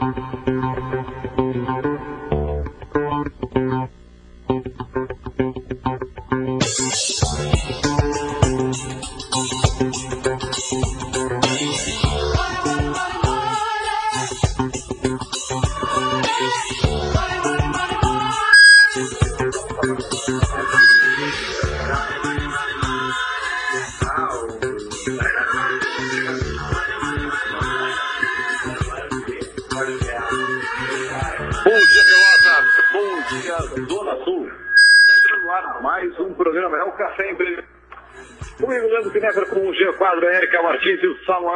Martins e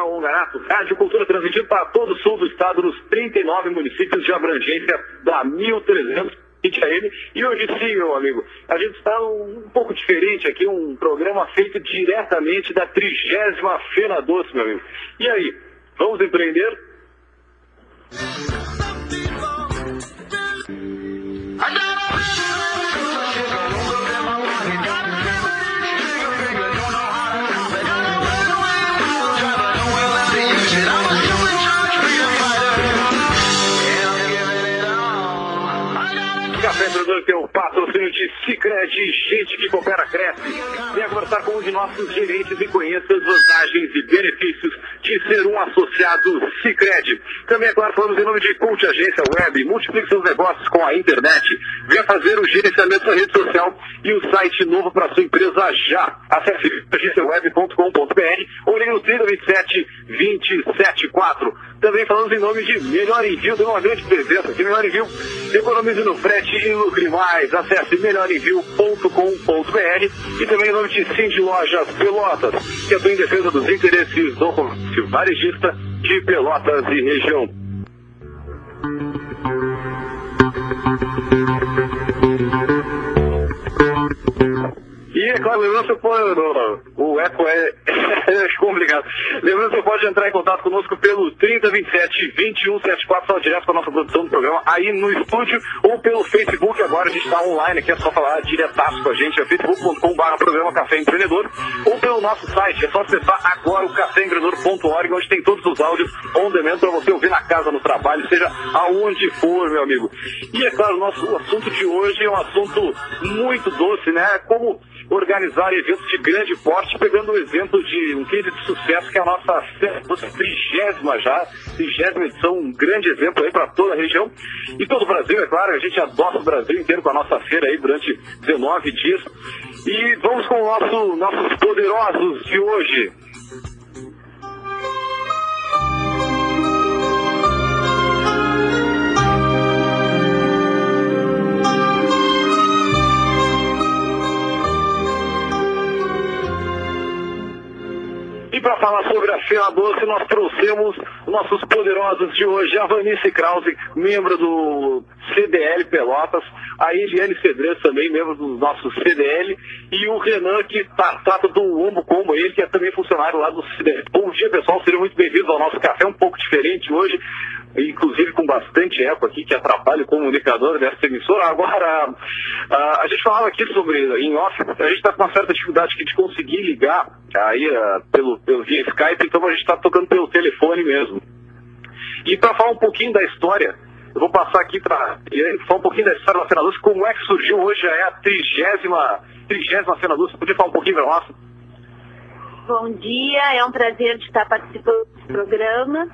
Samuel Ongarato. Rádio Cultura transmitindo para todo o sul do estado, nos 39 municípios de abrangência da 1300 AM. E hoje sim, meu amigo, a gente está um, um, pouco diferente aqui, um programa feito diretamente da trigésima Fena Doce, meu amigo. E aí, vamos empreender? tem de Cicred, gente que coopera, cresce. Venha conversar com um de nossos gerentes e conheça as vantagens e benefícios de ser um associado Cicred. Também, é claro, falamos em nome de Cult Agência Web. Multiplique seus negócios com a internet. Venha fazer o gerenciamento da rede social e o site novo para sua empresa já. Acesse agenciaweb.com.br ou ligue no 3027 274. Também falamos em nome de Melhor Envio, tem uma grande presença aqui. Melhor Envio, economize no frete e lucre mais. Acesse melhorenvio.com.br e também em nome de Cindy Lojas Pelotas, que atua em defesa dos interesses do comércio varejista de Pelotas e região. E é claro, lembrando você pode. O eco é, é complicado. Lembrando você pode entrar em contato conosco pelo 3027 2174, só direto com a nossa produção do programa, aí no estúdio, ou pelo Facebook, agora a gente está online aqui, é só falar diretaço com a gente, é facebook.com.br programa Café Empreendedor, ou pelo nosso site, é só acessar agora o caféempreendedor.org, onde tem todos os áudios on demand para você ouvir na casa, no trabalho, seja aonde for, meu amigo. E é claro, o nosso assunto de hoje é um assunto muito doce, né? Como organizar eventos de grande porte, pegando o exemplo de um case de sucesso que é a nossa trigésima já, trigésima edição, um grande exemplo aí para toda a região e todo o Brasil, é claro, a gente adota o Brasil inteiro com a nossa feira aí durante 19 dias. E vamos com o nosso, nossos poderosos de hoje. Para falar sobre a Feira Doce, nós trouxemos nossos poderosos de hoje, a Vanice Krause, membro do CDL Pelotas, a Eliane Cedrez também, membro do nosso CDL, e o Renan, que tá, trata do Ombo como ele, que é também funcionário lá do CDL. Bom dia, pessoal, sejam muito bem-vindos ao nosso café, um pouco diferente hoje inclusive com bastante eco aqui, que atrapalha o comunicador dessa emissora. Agora, a, a gente falava aqui sobre, em off, a gente está com uma certa dificuldade aqui de conseguir ligar aí pelo, pelo via Skype, então a gente está tocando pelo telefone mesmo. E para falar um pouquinho da história, eu vou passar aqui para falar um pouquinho da história da Cena como é que surgiu hoje, é a trigésima, trigésima Cena. Você podia falar um pouquinho para nós? Bom dia, é um prazer estar participando desse programa.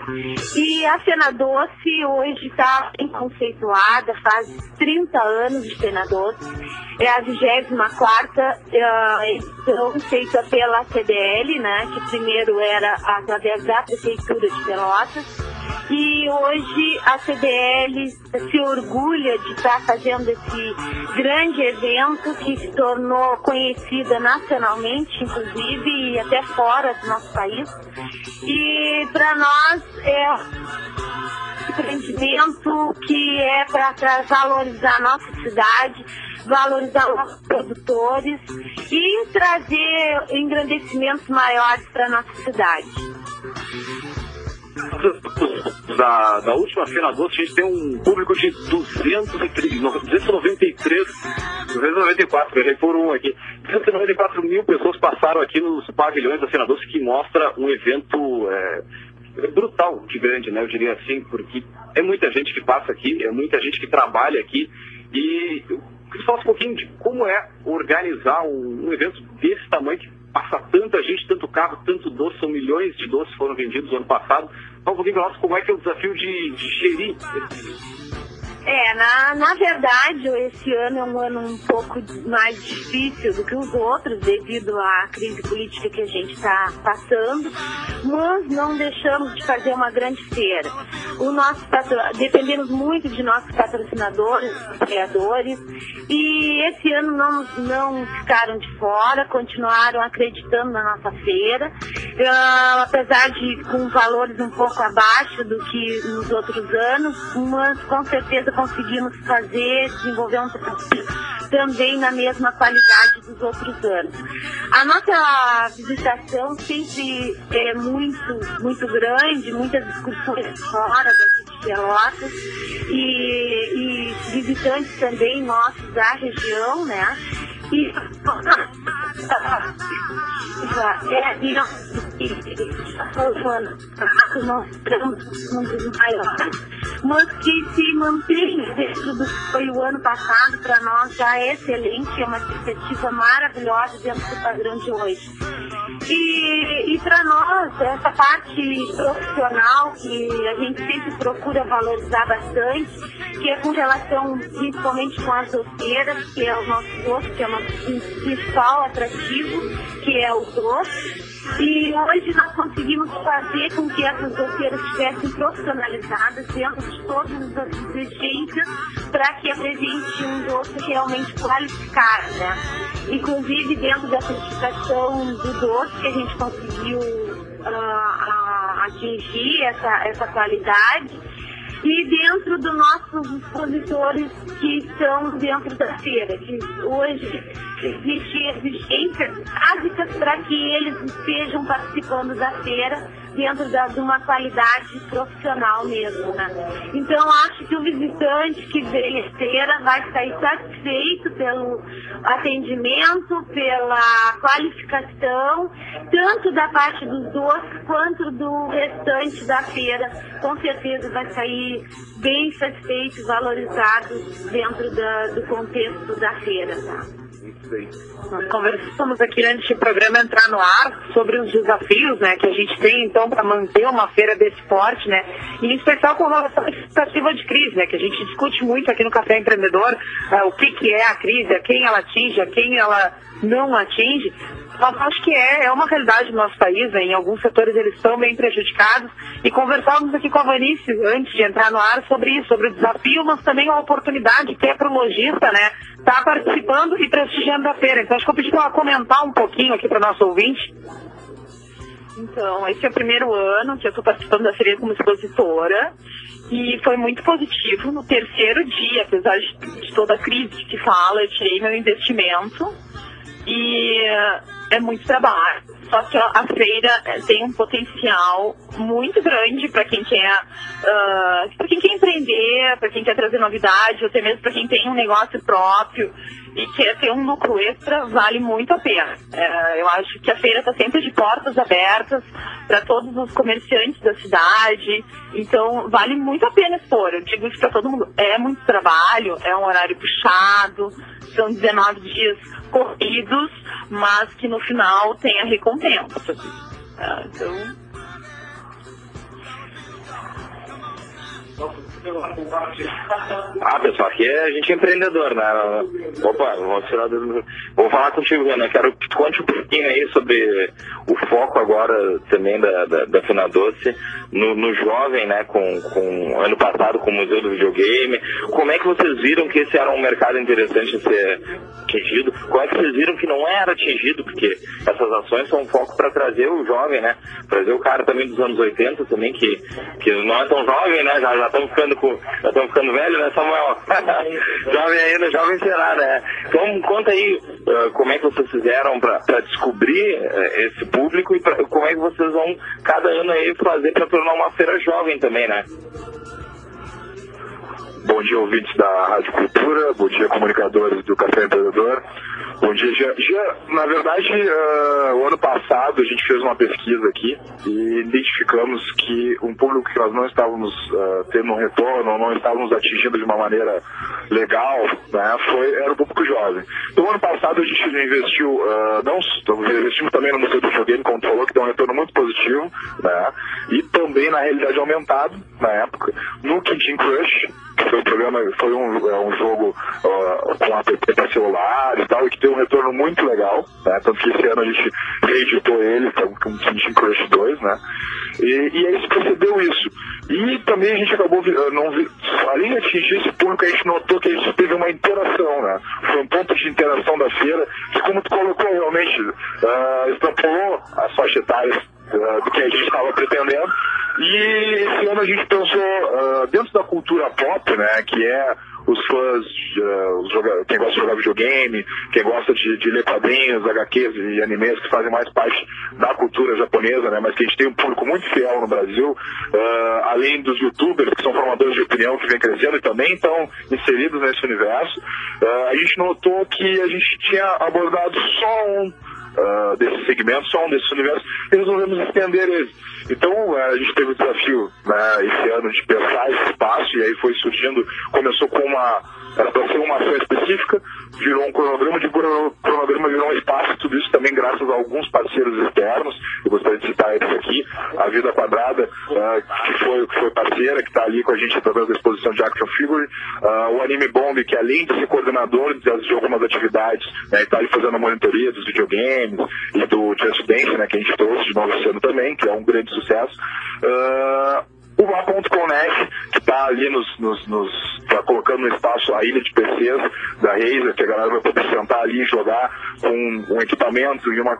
E a Cena Doce hoje está bem conceituada, faz 30 anos de Cena Doce. É a 24 uh, edição feita pela CDL, né, que primeiro era através da Prefeitura de Pelotas e hoje a CDL se orgulha de estar fazendo esse grande evento que se tornou conhecida nacionalmente, inclusive, e até fora do nosso país. E para nós é um empreendimento que é para valorizar a nossa cidade, valorizar os produtores e trazer engrandecimentos maiores para a nossa cidade da, da última Feira Doce, a gente tem um público de 293, 293, 294, errei por um aqui. 294 mil pessoas passaram aqui nos pavilhões da Feira Doce, que mostra um evento é, brutal de grande, né? Eu diria assim, porque é muita gente que passa aqui, é muita gente que trabalha aqui e queria falar um pouquinho de como é organizar um, um evento desse tamanho que passa tanta gente, tanto carro, tanto doce, são milhões de doces foram vendidos no ano passado. Fala um pouquinho como é que é o desafio de, de gerir esse é, na, na verdade, esse ano é um ano um pouco mais difícil do que os outros, devido à crise política que a gente está passando, mas não deixamos de fazer uma grande feira. O nosso dependemos muito de nossos patrocinadores, criadores, e esse ano não, não ficaram de fora, continuaram acreditando na nossa feira, uh, apesar de com valores um pouco abaixo do que nos outros anos, mas com certeza conseguimos fazer, desenvolver um trabalho também na mesma qualidade dos outros anos. A nossa visitação sempre é muito, muito grande, muitas excursões fora daqui de Pelotas e, e visitantes também nossos da região, né? E, é, e nós, um maiores, mas que se mantém dentro do que foi o ano passado, para nós já é excelente, é uma perspectiva maravilhosa dentro do padrão de hoje. E, e para nós, essa parte profissional que a gente sempre procura valorizar bastante, que é com relação principalmente com as doceiras, que é o nosso gosto, que é o nosso principal atrativo, que é o doce. E hoje nós conseguimos fazer com que essas doceiras estivessem profissionalizadas dentro de todas as exigências para que apresente um doce realmente qualificado, né? Inclusive dentro da certificação do doce que a gente conseguiu uh, atingir essa, essa qualidade e dentro dos nossos expositores que estão dentro da feira, que hoje existem exigências básicas para que eles estejam participando da feira dentro da, de uma qualidade profissional mesmo, né? Então acho que o visitante que vem à feira vai sair satisfeito pelo atendimento, pela qualificação, tanto da parte dos doces quanto do restante da feira. Com certeza vai sair bem satisfeito, valorizado dentro da, do contexto da feira. Tá? Nós conversamos aqui antes do programa entrar no ar sobre os desafios né, que a gente tem então para manter uma feira desse porte, né? E em especial com relação à expectativa de crise, né? Que a gente discute muito aqui no Café Empreendedor uh, o que, que é a crise, a quem ela atinge, a quem ela não atinge. Mas acho que é, é uma realidade do nosso país, né? em alguns setores eles estão bem prejudicados. E conversávamos aqui com a Vanice, antes de entrar no ar, sobre isso, sobre o desafio, mas também a oportunidade que é para o lojista, né? Estar tá participando e prestigiando a feira. Então acho que eu pedi para ela comentar um pouquinho aqui para o nosso ouvinte. Então, esse é o primeiro ano que eu estou participando da feira como expositora e foi muito positivo. No terceiro dia, apesar de, toda a crise que fala, eu tirei meu investimento e é muito trabalho. Só que a feira eh, tem um potencial muito grande para quem quer uh, para quem quer empreender, para quem quer trazer novidade, ou até mesmo para quem tem um negócio próprio e quer ter um lucro extra, vale muito a pena. Uh, eu acho que a feira está sempre de portas abertas para todos os comerciantes da cidade, então vale muito a pena expor. Eu digo isso para todo mundo. É muito trabalho, é um horário puxado, são 19 dias corridos, mas que no final tem a recompensa. Ah, então. Ah, pessoal, aqui é, a gente é empreendedor, né? Opa, vou, tirar do... vou falar contigo, Ana. Quero que tu conte um pouquinho aí sobre o foco agora também da, da, da Fina Doce no, no jovem, né? Com, com ano passado com o Museu do Videogame. Como é que vocês viram que esse era um mercado interessante a ser atingido? Como é que vocês viram que não era atingido? Porque essas ações são um foco para trazer o jovem, né? Trazer o cara também dos anos 80 também, que, que não é tão jovem, né? Já, já estamos ficando com. Já estamos ficando velho, né, Samuel? jovem ainda, jovem será, né? Então conta aí uh, como é que vocês fizeram para descobrir uh, esse público e pra, como é que vocês vão cada ano aí fazer para tornar uma feira jovem também, né? Bom dia, ouvintes da Rádio Cultura, bom dia, comunicadores do Café Empreendedor. Bom dia, Jean. Na verdade, uh, o ano passado a gente fez uma pesquisa aqui e identificamos que um público que nós não estávamos uh, tendo um retorno, não estávamos atingindo de uma maneira legal, né, foi, era o público jovem. Então, ano passado a gente investiu, uh, não, investimos também no Museu do Videogame, como tu falou, que deu um retorno muito positivo, né, e também na realidade aumentada, na época, no Kid Crush, foi um programa, foi um, é um jogo uh, com app para celular e tal, e que deu um retorno muito legal, né? Tanto que esse ano a gente reeditou ele com o Team Crush 2, né? E, e aí se percebeu isso. E também a gente acabou, não, além de atingir esse público, a gente notou que a gente teve uma interação, né? Foi um ponto de interação da feira, que como tu colocou realmente, uh, extrapolou as faixas etárias uh, do que a gente estava pretendendo. E esse ano a gente pensou uh, dentro da cultura pop, né, que é os fãs, uh, quem gosta de jogar videogame, quem gosta de, de, ler quadrinhos, HQs e animes que fazem mais parte da cultura japonesa, né, mas que a gente tem um público muito fiel no Brasil, uh, além dos youtubers, que são formadores de opinião que vem crescendo e também estão inseridos nesse universo, uh, a gente notou que a gente tinha abordado só um uh, desse segmento, só um desses universos, e resolvemos estender eles. Então a gente teve o desafio né, esse ano de pensar esse espaço, e aí foi surgindo, começou com uma era para ser uma ação específica, virou um cronograma, de cronograma virou um espaço, tudo isso também graças a alguns parceiros externos, eu gostaria de citar eles aqui, a Vida Quadrada, uh, que, foi, que foi parceira, que está ali com a gente através da exposição de Action Figure, uh, o Anime Bomb, que além de ser coordenador de, de algumas atividades, né, está ali fazendo a monitoria dos videogames e do Just Dance, né, que a gente trouxe de novo esse ano também, que é um grande sucesso. Uh, o Vá.Connect, que está ali nos, nos, nos tá colocando no espaço a ilha de PCs da Razer, que a galera vai poder sentar ali e jogar com um equipamento e uma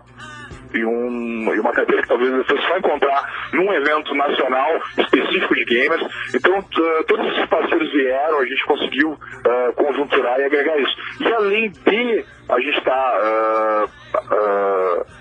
e, um, e uma cadeira que talvez você só encontrar num evento nacional específico de gamers. Então, todos esses parceiros vieram, a gente conseguiu uh, conjunturar e agregar isso. E além de a gente estar tá, uh, uh,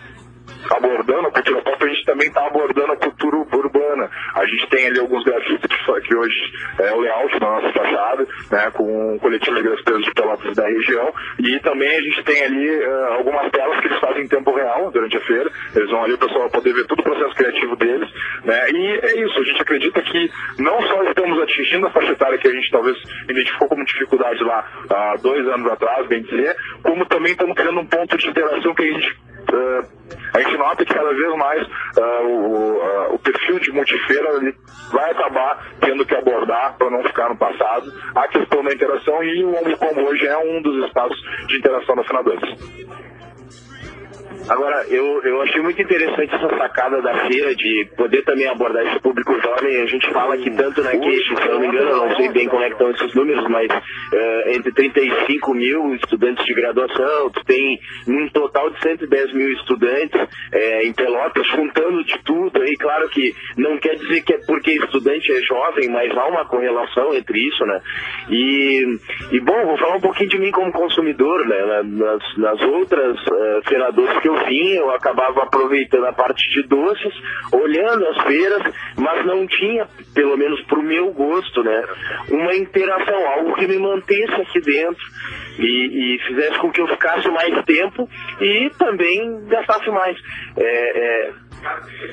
abordando a cultura pop, a gente também está abordando a cultura urbana. A gente tem ali alguns grafites que hoje é o layout da nossa fachada, né, com o coletivo de grafiteiros de Pelotas da região, e também a gente tem ali uh, algumas telas que eles fazem em tempo real durante a feira, eles vão ali, o pessoal poder ver todo o processo criativo deles, né, e é isso, a gente acredita que não só estamos atingindo a faixa etária que a gente talvez identificou como dificuldade lá há dois anos atrás, bem dizer, como também estamos criando um ponto de interação que a gente uh, a gente nota que cada vez mais uh, o, uh, o, perfil de multifeira ele vai acabar tendo que abordar para não ficar no passado a questão da interação e o Omnicom hoje é um dos espaços de interação da Finadores. Agora, eu, eu achei muito interessante essa sacada da feira de poder também abordar esse público jovem. A gente fala que tanto na Queixa, se eu não me engano, eu não sei bem como é que estão esses números, mas uh, entre 35 mil estudantes de graduação, tu tem um total de 110 mil estudantes é, em Pelotas, juntando de tudo. E claro que não quer dizer que é porque estudante é jovem, mas há uma correlação entre isso, né? E, e bom, vou falar um pouquinho de mim como consumidor, né? Nas, nas outras uh, feiradores que eu vim, eu acabava aproveitando a parte de doces, olhando as feiras, mas não tinha, pelo menos para o meu gosto, né, uma interação, algo que me mantesse aqui dentro e, e, fizesse com que eu ficasse mais tempo e também gastasse mais. É, é,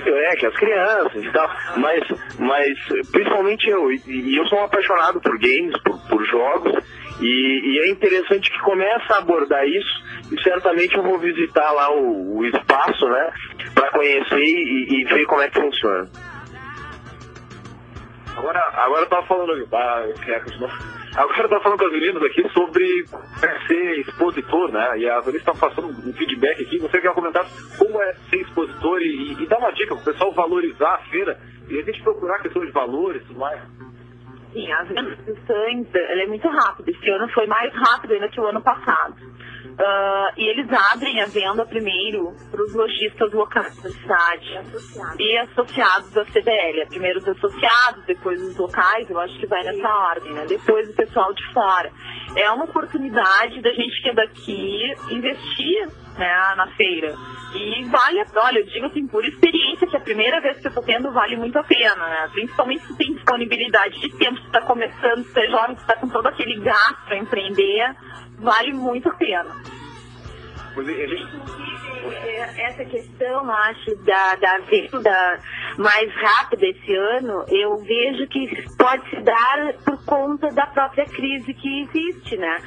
é, que as crianças e tal, mas, mas principalmente eu, e eu sou um apaixonado por games, por, por jogos, e, e, é interessante que começa a abordar isso e certamente eu vou visitar lá o, o espaço, né, para conhecer e, e, ver como é que funciona. Agora, agora eu tava falando, ah, agora eu tava falando com as meninas aqui sobre ser expositor, né? E a Vanessa estava passando um feedback aqui. Você quer comentar como é ser expositor e, e dar uma dica para o pessoal valorizar a feira e a gente procurar questões de valores e tudo mais? Sim, as inscrições, ela é muito rápida. Esse ano foi mais rápido ainda que o ano passado. Uh, e eles abrem a venda primeiro para os lojistas locais da cidade associados. e associados da CDL. Primeiro os associados, depois os locais, eu acho que vai nessa ordem, né? Depois o pessoal de fora. É uma oportunidade da gente que é daqui investir né, na feira. E vale, olha, eu digo assim, por experiência, que a primeira vez que eu tô tendo vale muito a pena, né? Principalmente se tem disponibilidade de tempo, se está começando, se é jovem, se está com todo aquele gasto para empreender, vale muito a pena. É, essa questão, acho, da, da venda mais rápida esse ano, eu vejo que pode se dar por conta da própria crise que existe, né?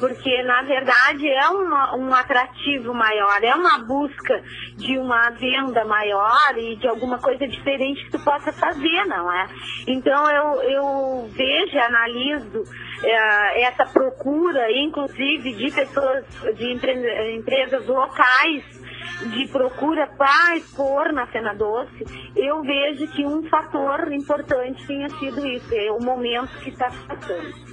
porque na verdade é uma, um atrativo maior, é uma busca de uma venda maior e de alguma coisa diferente que tu possa fazer, não é? Então eu, eu vejo analiso é, essa procura, inclusive de pessoas, de empre, empresas locais de procura para expor na Cena Doce, eu vejo que um fator importante tenha sido isso, é o momento que está passando.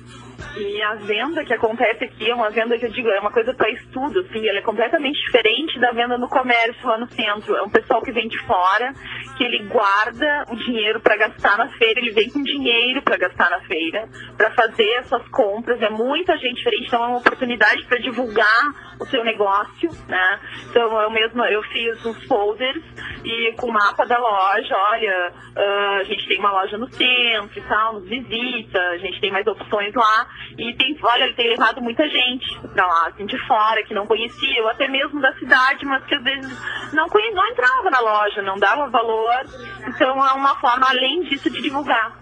E a venda que acontece aqui é uma venda que eu digo, é uma coisa para estudo, assim, ela é completamente diferente da venda no comércio lá no centro. É um pessoal que vem de fora, que ele guarda o dinheiro para gastar na feira, ele vem com dinheiro para gastar na feira, para fazer essas compras. É muita gente diferente, então é uma oportunidade para divulgar o seu negócio, né? Então eu mesmo eu fiz uns folders e com o mapa da loja, olha, uh, a gente tem uma loja no centro e tal, nos visita, a gente tem mais opções lá. E tem, olha, ele tem levado muita gente pra lá, assim, de fora, que não conhecia, ou até mesmo da cidade, mas que às vezes não, conhecia, não entrava na loja, não dava valor. Então é uma forma, além disso, de divulgar.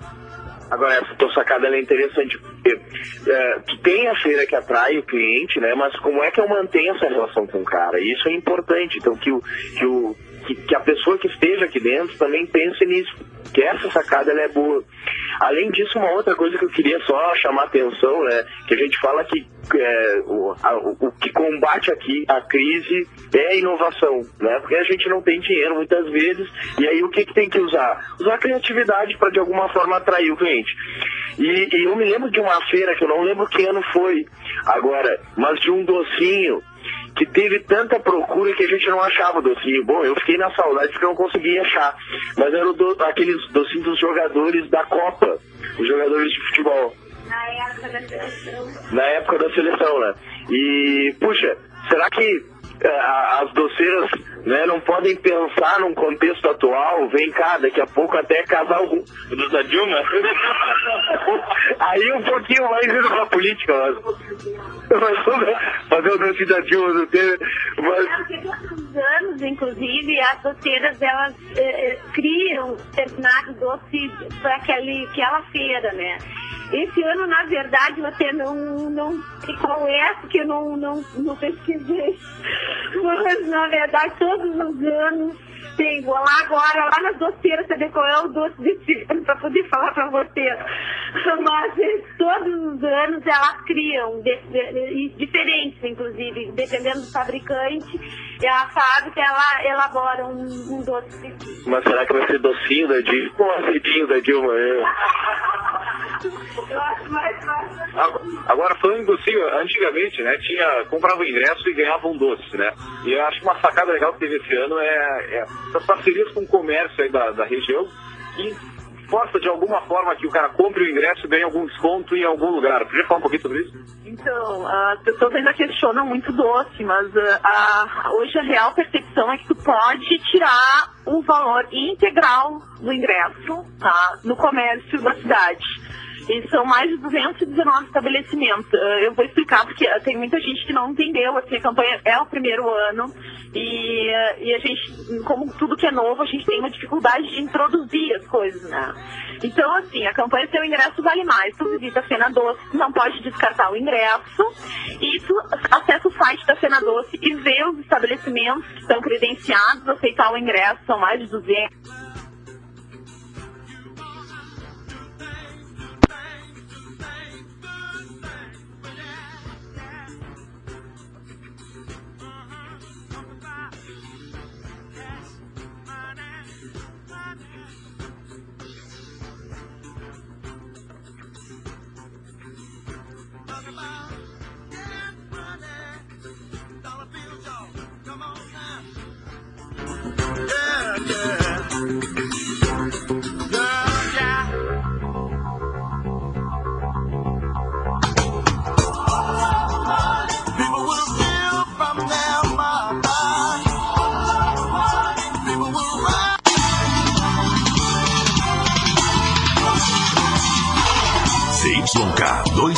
Agora, essa tua sacada é interessante, é, tu tem a feira que atrai o cliente, né? Mas como é que eu mantenho essa relação com o cara? Isso é importante. Então, que, o, que, o, que, que a pessoa que esteja aqui dentro também pense nisso que essa sacada é boa. Além disso, uma outra coisa que eu queria só chamar a atenção, né, que a gente fala que é, o, a, o, que combate aqui a crise é a inovação, né, porque a gente não tem dinheiro muitas vezes, e aí o que, que tem que usar? Usar a criatividade para de alguma forma atrair o cliente. E, e eu me lembro de uma feira, que eu não lembro que ano foi agora, mas de um docinho que teve tanta procura que a gente não achava o docinho. Bom, eu fiquei na saudade porque eu não conseguia achar. Mas era do, aqueles docinhos dos jogadores da Copa, os jogadores de futebol. Na época da seleção. Na época da seleção, né? E, puxa, será que é, as doceiras né, não podem pensar num contexto atual, vem cá, daqui a pouco até casar algum dos da Dilma. Aí um pouquinho mais indo pra política, mas, mas fazer o doce da Dilma do ter. Mas... anos, inclusive, as doceiras elas eh, eh criam determinado doce para aquela feira, né? Esse ano, na verdade, eu até não, não sei qual é, porque eu não, não, não pesquisei. Mas, na verdade, todos os anos tem, vou lá agora, lá nas doceiras, saber qual é o doce desse ano, para poder falar para você. Mas todos os anos elas criam, de, de, diferentes, inclusive, dependendo do fabricante, a fábrica ela elabora um, um doce específico. Mas será que vai ser docinho da Dilma? Ou azedinho da Dilma? Agora, falando docinho, antigamente, né, tinha, comprava o ingresso e ganhava um doce, né? E eu acho que uma sacada legal que teve esse ano é, é essas parcerias com o comércio aí da, da região que força de alguma forma que o cara compre o ingresso e ganhe algum desconto em algum lugar. Podia falar um pouquinho sobre isso? Então, as pessoas ainda questionam muito doce, mas uh, a, hoje a real percepção é que tu pode tirar o valor integral do ingresso tá, no comércio da cidade. E são mais de 219 estabelecimentos. Eu vou explicar porque tem muita gente que não entendeu. Assim, a campanha é o primeiro ano e, e a gente, como tudo que é novo, a gente tem uma dificuldade de introduzir as coisas, né? Então, assim, a campanha Seu Ingresso Vale Mais. Tu visita a Cena Doce, não pode descartar o ingresso e tu acessa o site da Cena Doce e vê os estabelecimentos que estão credenciados a aceitar o ingresso. São mais de 200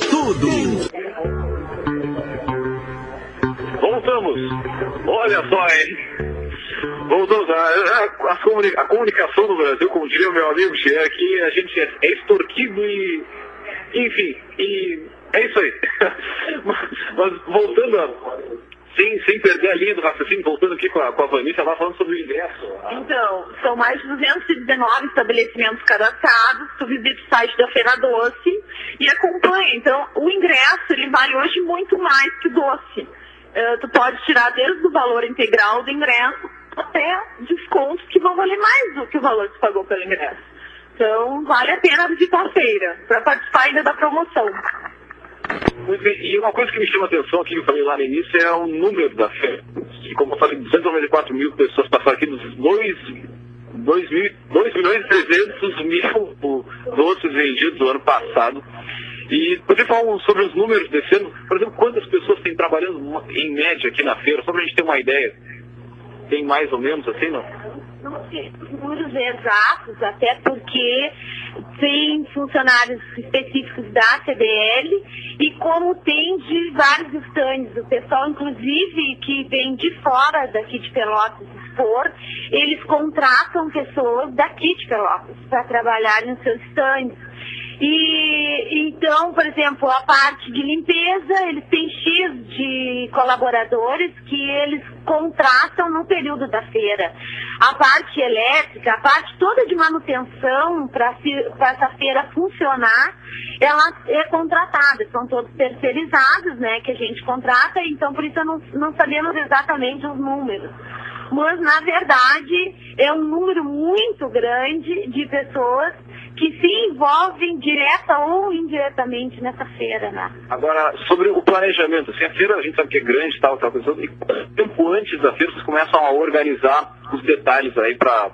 tudo. Voltamos. Olha só, hein? Voltamos. A, a, comunica, a comunicação do Brasil, como diria o meu amigo Xer, que a gente é, é extorquido e. Enfim, e é isso aí. mas, mas voltando a sem, sem perder a linha do raciocínio, voltando aqui com a, com a Vanessa, ela falando sobre o ingresso. Então, são mais de 219 estabelecimentos cadastrados, tu visita o site da Feira Doce e acompanha. Então, o ingresso, ele vale hoje muito mais que o doce. Uh, tu pode tirar desde o valor integral do ingresso até descontos que vão valer mais do que o valor que tu pagou pelo ingresso. Então, vale a pena visitar a feira, para participar ainda da promoção. E uma coisa que me chama a atenção aqui, que eu falei lá no início, é o número da fé. E como eu falei, 294 mil pessoas passaram aqui dos 2, 2, mil, 2 milhões e 300 mil doces vendidos no ano passado. E poderia falar sobre os números desse ano? Por exemplo, quantas pessoas têm trabalhando em média aqui na feira? Só para a gente ter uma ideia. Tem mais ou menos assim, não? Não sei os números exatos, até porque tem funcionários específicos da CDL e como tem de vários estandes, o pessoal inclusive que vem de fora daqui de Pelotas expor, eles contratam pessoas daqui de Pelotas para trabalhar nos seus estandes. E então, por exemplo, a parte de limpeza, eles têm X de colaboradores que eles contratam no período da feira. A parte elétrica, a parte toda de manutenção para essa feira funcionar, ela é contratada, são todos terceirizados, né, que a gente contrata, então por isso não, não sabemos exatamente os números mas na verdade é um número muito grande de pessoas que se envolvem direta ou indiretamente nessa feira, né? Agora, sobre o planejamento, assim, a feira a gente sabe que é grande tal, tal, tal, e tempo antes da feira vocês começam a organizar os detalhes aí para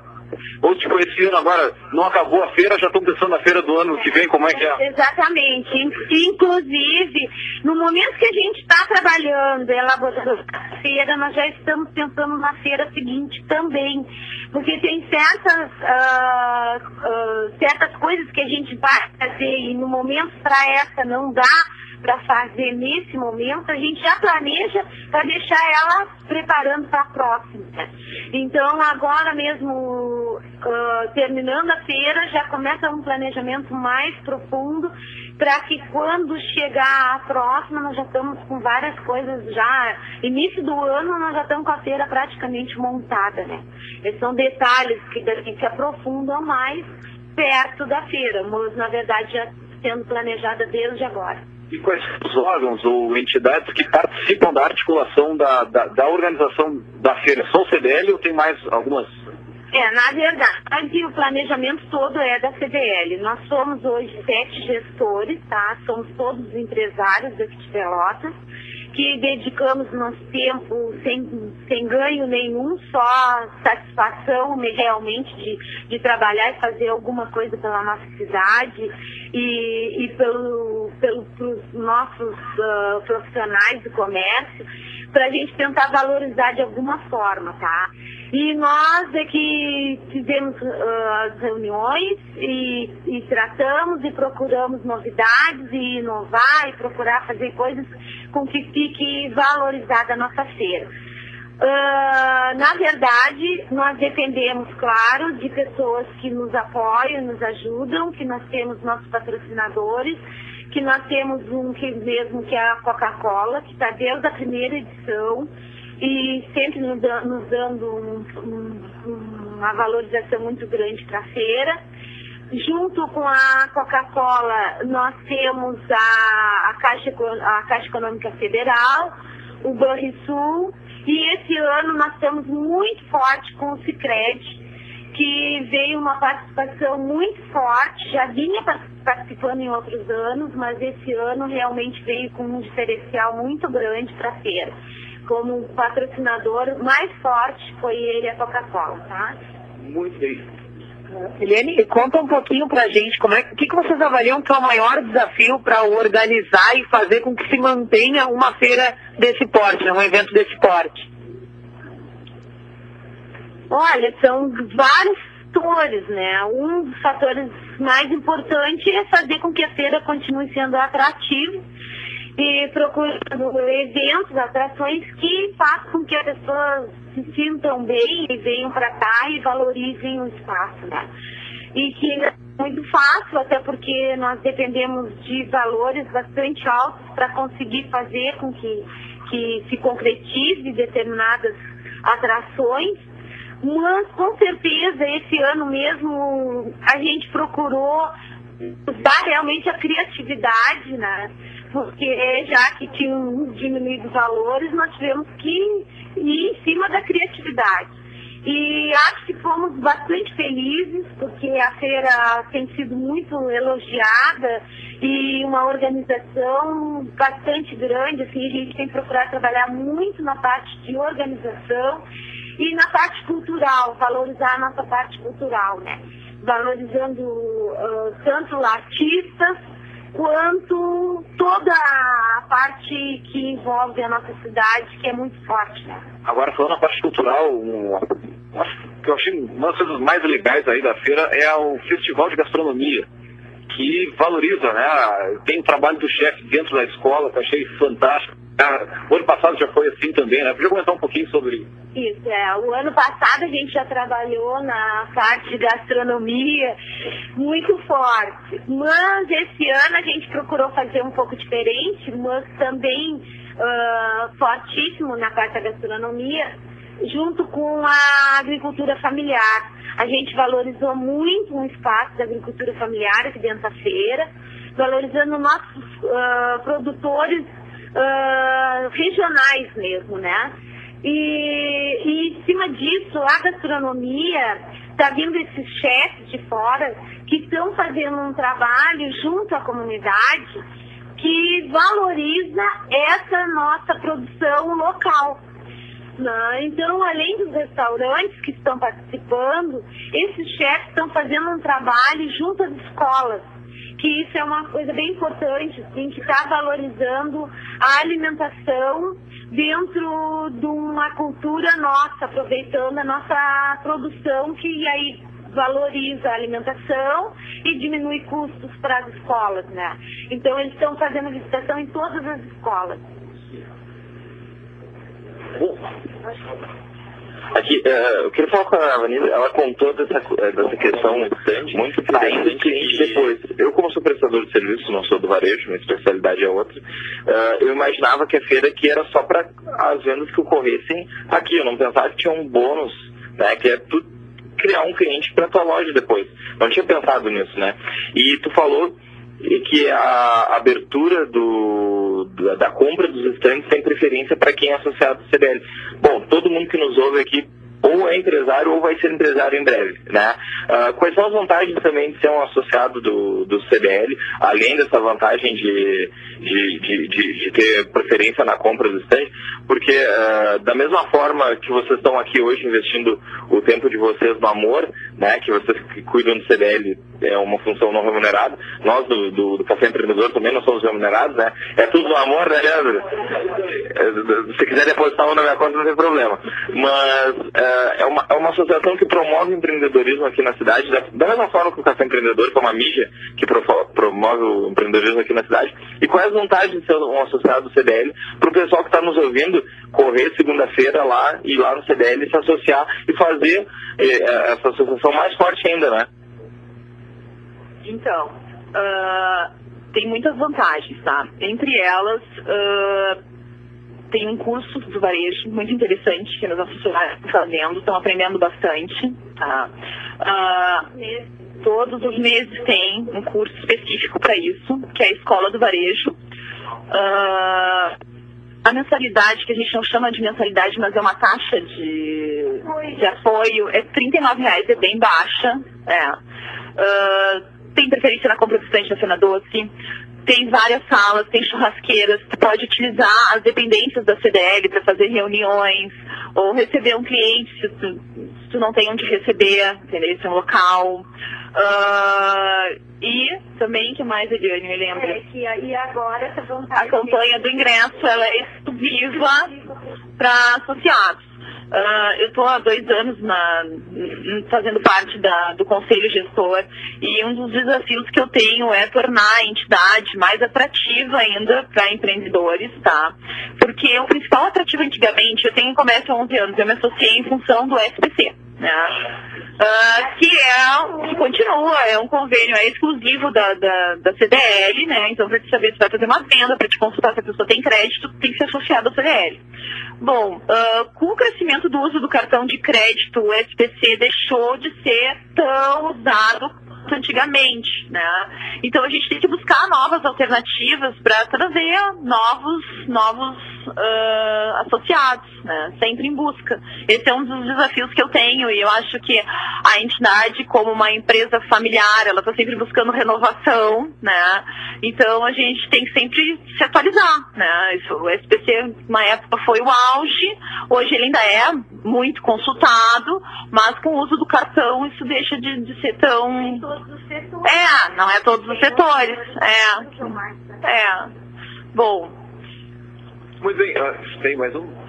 ou esse ano agora não acabou a feira, já estão pensando na feira do ano que vem, como é que é? Exatamente. Inclusive, no momento que a gente está trabalhando, elaborando a feira, nós já estamos pensando na feira seguinte também. Porque tem certas, uh, uh, certas coisas que a gente vai fazer e no momento para essa não dá para fazer nesse momento, a gente já planeja para deixar ela preparando para a próxima. Então, agora mesmo, uh, terminando a feira, já começa um planejamento mais profundo para que quando chegar a próxima, nós já estamos com várias coisas já. Início do ano, nós já estamos com a feira praticamente montada, né? Esses são detalhes que, se aprofundam mais perto da feira, mas na verdade já sendo planejada desde agora e quais os órgãos ou entidades que participam da articulação da, da, da organização da feira? Só o CDL ou tem mais algumas? É, na verdade, o planejamento todo é da CDL. Nós somos hoje sete gestores, tá? Somos todos empresários daqui de Pelotas que dedicamos nosso tempo sem, sem ganho nenhum, só satisfação realmente de, de trabalhar e fazer alguma coisa pela nossa cidade e, e pelo, pelo, pelos nossos uh, profissionais do comércio, para a gente tentar valorizar de alguma forma, tá? E nós é que fizemos uh, as reuniões e, e, tratamos e procuramos novidades e inovar e procurar fazer coisas com que fique valorizada a nossa feira. Uh, na verdade, nós dependemos, claro, de pessoas que nos apoiam, nos ajudam, que nós temos nossos patrocinadores, que nós temos um que mesmo que é a Coca-Cola, que está desde a primeira edição e sempre nos, dando um, um, uma valorização muito grande para a feira. Junto com a Coca-Cola, nós temos a, a, Caixa, a Caixa Econômica Federal, o Banrisul, e esse ano nós estamos muito forte com o Cicred, que veio uma participação muito forte, já vinha participando em outros anos, mas esse ano realmente veio com um diferencial muito grande para a feira. Como patrocinador mais forte foi ele a Coca-Cola, tá? Muito bem. Eliane, conta um pouquinho pra gente como é o que, que vocês avaliam que é o maior desafio para organizar e fazer com que se mantenha uma feira desse porte, né, um evento desse porte. Olha, são vários fatores, né? Um dos fatores mais importantes é fazer com que a feira continue sendo atrativa e procurando eventos, atrações que façam com que as pessoas se sintam bem e venham para cá e valorizem o espaço, né? E que é muito fácil, até porque nós dependemos de valores bastante altos para conseguir fazer com que, que se concretize determinadas atrações mas, com certeza, esse ano mesmo a gente procurou usar realmente a criatividade, né? Porque já que tinham diminuído os valores, nós tivemos que ir em cima da criatividade. E acho que fomos bastante felizes, porque a feira tem sido muito elogiada e uma organização bastante grande. Assim, a gente tem procurado trabalhar muito na parte de organização e na parte cultural, valorizar a nossa parte cultural, né? Valorizando uh, tanto artistas quanto toda a parte que envolve a nossa cidade, que é muito forte, né? Agora, falando na parte cultural, que eu achei uma das coisas mais legais aí da feira é o Festival de Gastronomia, que valoriza, né? Tem o trabalho do chefe dentro da escola, que eu achei fantástico. Ah, o ano passado já foi assim também, né? Podia comentar um pouquinho sobre isso, é. O ano passado a gente já trabalhou na parte de gastronomia muito forte. Mas esse ano a gente procurou fazer um pouco diferente, mas também uh, fortíssimo na parte da gastronomia, junto com a agricultura familiar. A gente valorizou muito um espaço da agricultura familiar aqui dentro da feira, valorizando nossos uh, produtores uh, regionais mesmo, né? E, e em cima disso, a gastronomia está vindo esses chefes de fora que estão fazendo um trabalho junto à comunidade que valoriza essa nossa produção local. Né? Então, além dos restaurantes que estão participando, esses chefes estão fazendo um trabalho junto às escolas que isso é uma coisa bem importante, assim, que está valorizando a alimentação dentro de uma cultura nossa, aproveitando a nossa produção, que aí valoriza a alimentação e diminui custos para as escolas, né? Então eles estão fazendo visitação em todas as escolas. Aqui, uh, eu queria falar com a Vanessa, ela contou dessa, eh, dessa questão muito diferente e depois, eu como sou prestador de serviço, não sou do varejo, minha especialidade é outra, uh, eu imaginava que a feira aqui era só para as vendas que ocorressem aqui, eu não pensava que tinha um bônus, né, que é tu criar um cliente para tua loja depois. Não tinha pensado nisso, né? E tu falou que a abertura do, da, da compra dos estandes tem preferência para quem é associado ao CDL. Bom, todo mundo que nos ouve aqui ou é empresário ou vai ser empresário em breve, né? Uh, quais são as vantagens também de ser um associado do, do CDL, além dessa vantagem de, de, de, de, de ter preferência na compra do stand? Porque uh, da mesma forma que vocês estão aqui hoje investindo o tempo de vocês no amor, né? Que vocês que cuidam do CDL é uma função não remunerada, nós do, do, do Café Empreendedor também não somos remunerados, né? É tudo no amor, né, Leandro? É, se quiser depositar um na minha conta não tem problema. Mas uh, é, uma, é uma associação que promove empreendedorismo aqui na cidade, da, da mesma forma que o Café Empreendedor, que é uma mídia que pro, promove o empreendedorismo aqui na cidade. E quais as vantagens de ser um associado do CDL para o pessoal que está nos ouvindo correr segunda-feira lá e lá no CDL se associar e fazer eh, essa associação mais forte ainda, né? Então, uh, tem muitas vantagens, tá? Entre elas, uh, tem um curso do varejo muito interessante que meus funcionários estão fazendo, estão aprendendo bastante. Tá? Uh, todos os meses tem um curso específico para isso, que é a Escola do Varejo. Uh, a mensalidade, que a gente não chama de mensalidade, mas é uma taxa de, de apoio, é R$ reais, é bem baixa. É. Uh, tem preferência na compra do estante da Fena Doce. Tem várias salas, tem churrasqueiras, pode utilizar as dependências da CDL para fazer reuniões, ou receber um cliente se tu, se tu não tem onde receber, entendeu? Esse é um local. Uh, e também, que mais, Eliane, me lembra? É, que, e agora essa vontade A campanha do ingresso, ela é exclusiva para associados. Uh, eu estou há dois anos na, fazendo parte da, do conselho gestor e um dos desafios que eu tenho é tornar a entidade mais atrativa ainda para empreendedores, tá? Porque o principal atrativo antigamente, eu tenho comércio há 11 anos, eu me associei em função do SPC, né? Uh, que é que continua, é um convênio é exclusivo da, da, da CDL, né? Então, para te saber se vai fazer uma venda, para te consultar se a pessoa tem crédito, tem que ser associado à CDL. Bom, uh, com o crescimento do uso do cartão de crédito, o SPC deixou de ser tão usado antigamente, né? Então a gente tem que buscar novas alternativas para trazer novos, novos uh, associados, né? Sempre em busca. Esse é um dos desafios que eu tenho e eu acho que a entidade, como uma empresa familiar, ela está sempre buscando renovação, né? Então a gente tem que sempre se atualizar, né? Isso, o SPC, uma época foi o auge, hoje ele ainda é muito consultado, mas com o uso do cartão isso deixa de, de ser tão todos os setores. é, não é todos os setores. É. É. Bom, Muito bem, ah, tem mais um?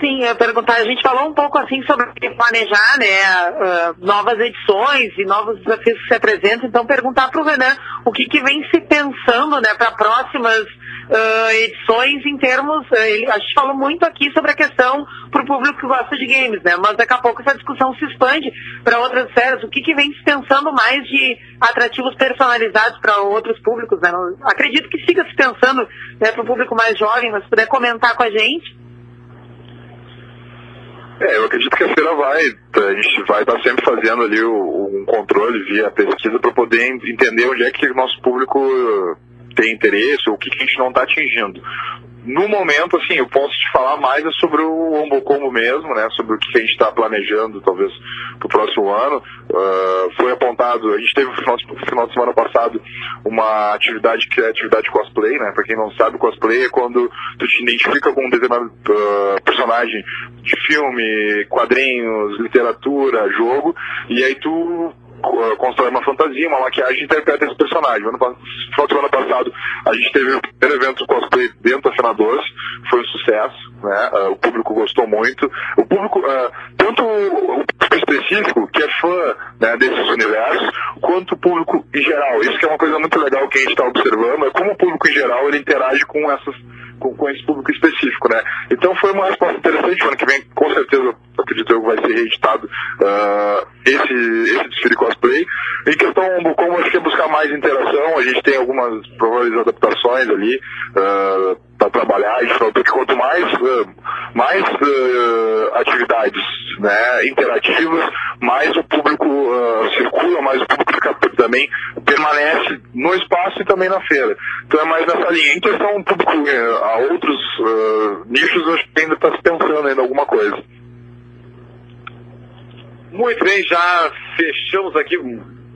Sim, eu ia perguntar, a gente falou um pouco assim sobre planejar, né, ah, novas edições e novos desafios que se apresentam, então perguntar para o Renan o que, que vem se pensando, né, para próximas ah, edições em termos, ele- a gente falou muito aqui sobre a questão para o público que gosta de games, né, mas daqui a pouco essa discussão se expande para outras séries, o que, que vem se pensando mais de atrativos personalizados para outros públicos, né, acredito que siga se pensando, né, para o público mais jovem, mas se puder comentar com a gente. É, eu acredito que a feira vai, a gente vai estar sempre fazendo ali um controle via pesquisa para poder en- entender onde é que o nosso público tem interesse ou o que, que a gente não está atingindo. No momento, assim, eu posso te falar mais é sobre o Ombocombo mesmo, né? Sobre o que a gente está planejando, talvez, para o próximo ano. Ah, foi apontado, a gente teve no final, final de semana passado uma atividade que é a atividade cosplay, né? Para quem não sabe, cosplay é quando tu te identifica com um determinado ah, personagem de filme, quadrinhos, literatura, jogo, e aí tu uh, constrói uma fantasia, uma maquiagem e interpreta esse personagem. Ano, pa- final de semana passado, a gente teve o primeiro evento cosplay dentro da Fena Doce, foi um sucesso, né? Uh, o público gostou muito. O público, uh, tanto o público específico, que é fã né, desses universos, quanto o público em geral. Isso que é uma coisa muito legal que a gente está observando, é como o público em geral ele interage com essas com, com esse público específico, né? Então foi uma resposta interessante, ano que vem com certeza acredito eu vai ser reeditado ah, esse, esse desfile cosplay. Em questão do como acho que é buscar mais interação, a gente tem algumas prováveis adaptações ali para trabalhar, a gente que quanto mais, ah, mais ah, atividades né, interativas, mais o público ah, circula, mais o público fica, também permanece no espaço e também na feira. Então é mais nessa linha. Em questão público eh, a outros ah, nichos, acho que ainda está se pensando ainda alguma coisa. Muito bem, já fechamos aqui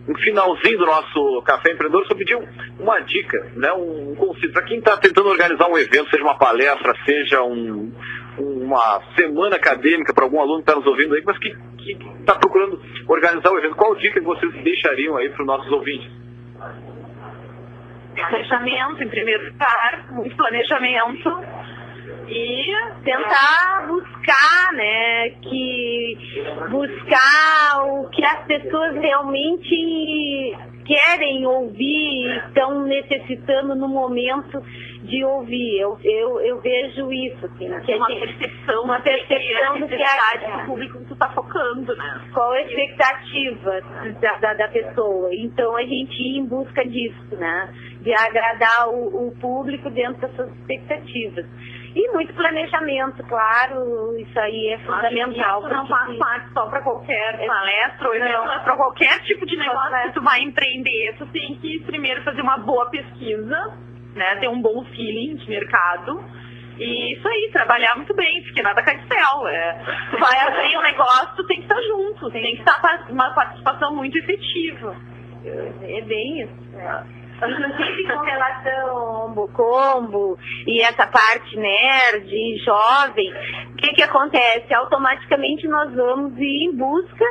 um finalzinho do nosso Café Empreendedor. Só pedir um- uma dica, né, um conselho para quem está tentando organizar um evento, seja uma palestra, seja um- uma semana acadêmica para algum aluno que está nos ouvindo aí, mas que está procurando organizar o evento. Qual dica vocês deixariam aí para os nossos ouvintes? Planejamento, em primeiro lugar, muito planejamento. E tentar buscar, né, que buscar o que as pessoas realmente querem ouvir e estão necessitando no momento de ouvir. Eu, eu, eu vejo isso, assim, que a uma gente- percepção, uma percepção do que necessidade a, do público que tu tá focando, né? qual a expectativa da, da, da pessoa. Então a gente ir em busca disso, né? De agradar o, o público dentro dessas expectativas. E muito planejamento, claro, isso aí é fundamental. Isso não faz parte só para qualquer palestra ou mas para qualquer tipo de negócio que tu vai empreender, tu tem que primeiro fazer uma boa pesquisa, né? Ter um bom feeling de mercado. E isso aí, trabalhar muito bem, porque nada cai do céu. É. Tu vai abrir um negócio, tu tem que estar junto, tem que estar com uma participação muito efetiva. É bem isso. É. Com relação combo e essa parte nerd, jovem, o que, que acontece? Automaticamente nós vamos ir em busca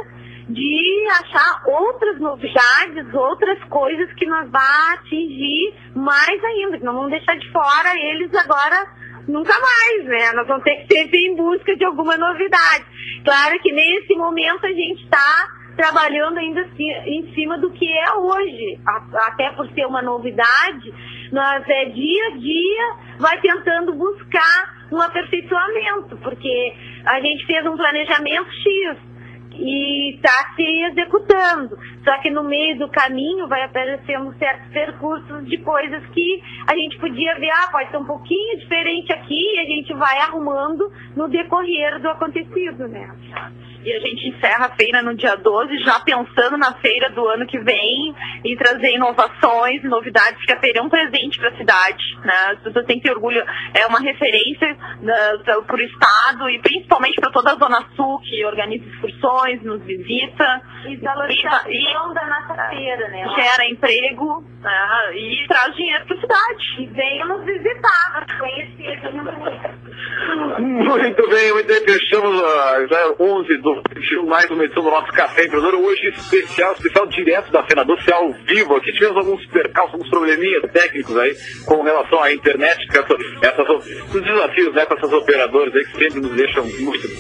de achar outras novidades, outras coisas que nós vá atingir mais ainda, não vamos deixar de fora eles agora nunca mais, né? Nós vamos ter que sempre em busca de alguma novidade. Claro que nesse momento a gente está trabalhando ainda assim, em cima do que é hoje, até por ser uma novidade, nós é dia a dia vai tentando buscar um aperfeiçoamento, porque a gente fez um planejamento X, e está se executando. Só que no meio do caminho vai aparecendo certos percursos de coisas que a gente podia ver, ah, pode ser um pouquinho diferente aqui, e a gente vai arrumando no decorrer do acontecido, né? E a gente encerra a feira no dia 12, já pensando na feira do ano que vem e trazer inovações, novidades que teriam presente para a cidade. Né? As pessoas têm que ter orgulho, é uma referência né, para o Estado e principalmente para toda a Zona Sul, que organiza excursões, nos visita. E valorização e, da nossa feira, né? Gera emprego né? e traz dinheiro para a cidade. E venha nos visitar, conhecer. Muito bem, muito bem. Fechamos já 11 do mais uma edição do nosso Café Empreendedor. Hoje especial, especial direto da Senador, ao vivo. Aqui tivemos alguns percalços, alguns probleminhas técnicos aí com relação à internet, com essa, essas, os desafios né, com essas operadoras aí que sempre nos deixam muito.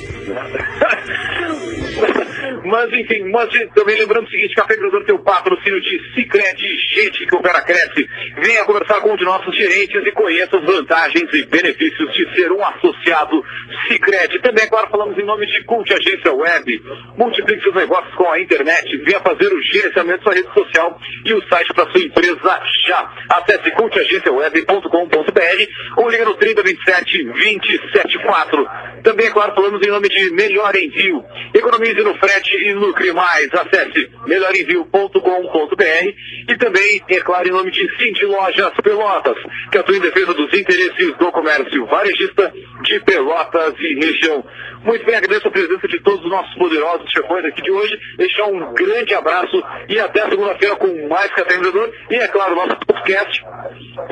Mas enfim, mas também lembrando o seguinte, Café Empreendedor tem o patrocínio de Cicred, gente que opera cresce. Venha conversar com um de nossos gerentes e conheça as vantagens e benefícios de ser um associado Cicred. Também agora falamos em nome de Cult Agência Web. Multiplique seus negócios com a internet. Venha fazer o gerenciamento da sua rede social e o site para sua empresa já. Acesse cultagenciaweb.com.br ou liga no 3027 274. Também, claro, falamos em nome de Melhor Envio. Economize no frete e lucre mais. Acesse melhorenvio.com.br e também, é claro, em nome de Cindy Lojas Pelotas, que atua em defesa dos interesses do comércio varejista de Pelotas e região. Muito bem, agradeço a presença de todos os nossos poderosos chefões aqui de hoje. Deixar um grande abraço e até segunda-feira com mais Café Empreendedor. E, é claro, nosso podcast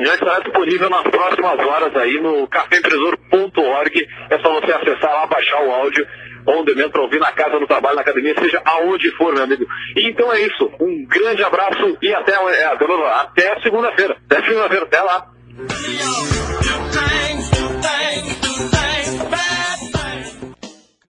já estará disponível nas próximas horas aí no caféempreendedor.org. É só você acessar lá, baixar o áudio on demand para ouvir na casa, no trabalho, na academia, seja aonde for, meu amigo. E então é isso. Um grande abraço e até, é, até segunda-feira. Até segunda-feira. Até lá.